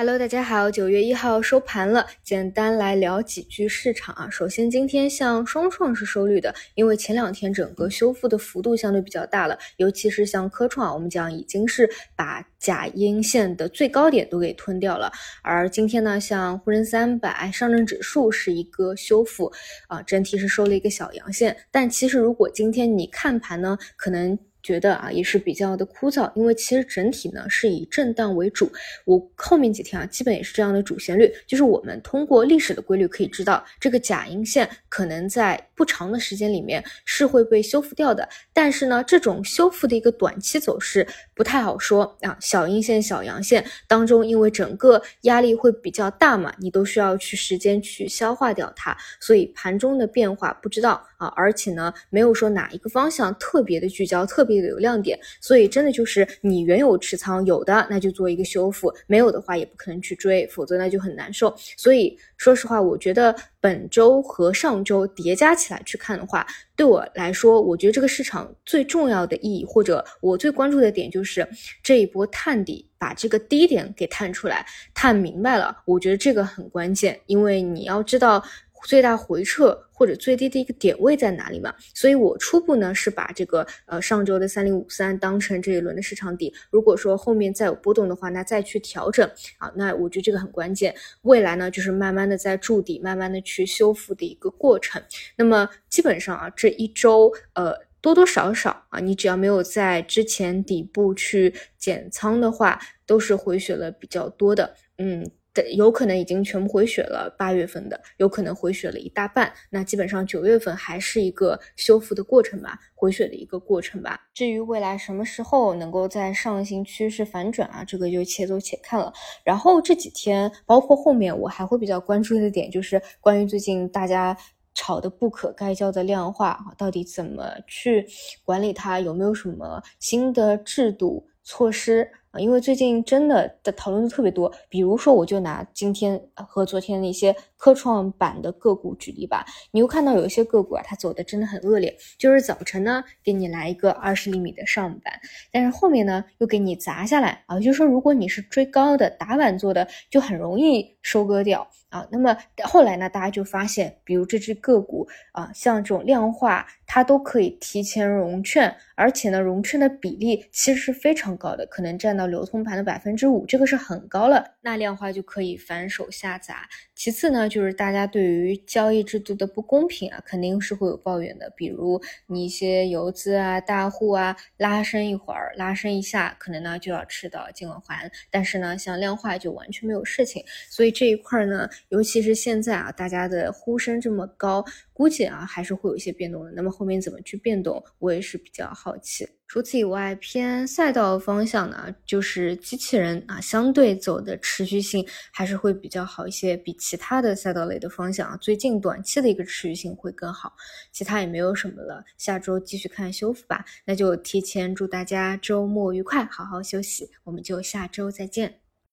Hello，大家好，九月一号收盘了，简单来聊几句市场啊。首先，今天像双创是收绿的，因为前两天整个修复的幅度相对比较大了，尤其是像科创，我们讲已经是把假阴线的最高点都给吞掉了。而今天呢，像沪深三百、上证指数是一个修复啊，整体是收了一个小阳线。但其实如果今天你看盘呢，可能。觉得啊也是比较的枯燥，因为其实整体呢是以震荡为主。我后面几天啊基本也是这样的主旋律，就是我们通过历史的规律可以知道，这个假阴线可能在不长的时间里面是会被修复掉的。但是呢，这种修复的一个短期走势不太好说啊。小阴线、小阳线当中，因为整个压力会比较大嘛，你都需要去时间去消化掉它，所以盘中的变化不知道啊。而且呢，没有说哪一个方向特别的聚焦，特。别的有亮点，所以真的就是你原有持仓有的，那就做一个修复；没有的话，也不可能去追，否则那就很难受。所以说实话，我觉得本周和上周叠加起来去看的话，对我来说，我觉得这个市场最重要的意义，或者我最关注的点，就是这一波探底，把这个低点给探出来，探明白了。我觉得这个很关键，因为你要知道。最大回撤或者最低的一个点位在哪里嘛？所以我初步呢是把这个呃上周的三零五三当成这一轮的市场底。如果说后面再有波动的话，那再去调整啊。那我觉得这个很关键。未来呢就是慢慢的在筑底，慢慢的去修复的一个过程。那么基本上啊这一周呃多多少少啊，你只要没有在之前底部去减仓的话，都是回血了比较多的。嗯。有可能已经全部回血了，八月份的有可能回血了一大半，那基本上九月份还是一个修复的过程吧，回血的一个过程吧。至于未来什么时候能够在上行趋势反转啊，这个就且走且看了。然后这几天，包括后面，我还会比较关注的点就是关于最近大家炒的不可开交的量化，到底怎么去管理它，有没有什么新的制度措施？啊，因为最近真的的讨论的特别多，比如说，我就拿今天和昨天的一些科创板的个股举例吧。你又看到有一些个股啊，它走的真的很恶劣，就是早晨呢给你来一个二十厘米的上板，但是后面呢又给你砸下来啊，就是说如果你是追高的打板做的，就很容易收割掉啊。那么后来呢，大家就发现，比如这只个股啊，像这种量化，它都可以提前融券，而且呢，融券的比例其实是非常高的，可能占。到流通盘的百分之五，这个是很高了，那量化就可以反手下砸。其次呢就是大家对于交易制度的不公平啊，肯定是会有抱怨的。比如你一些游资啊、大户啊，拉升一会儿，拉升一下，可能呢就要吃到金耳环。但是呢，像量化就完全没有事情。所以这一块呢，尤其是现在啊，大家的呼声这么高，估计啊还是会有一些变动的。那么后面怎么去变动，我也是比较好奇。除此以外，偏赛道方向呢，就是机器人啊，相对走的持续性还是会比较好一些，比其他的赛道类的方向啊，最近短期的一个持续性会更好。其他也没有什么了，下周继续看修复吧。那就提前祝大家周末愉快，好好休息，我们就下周再见。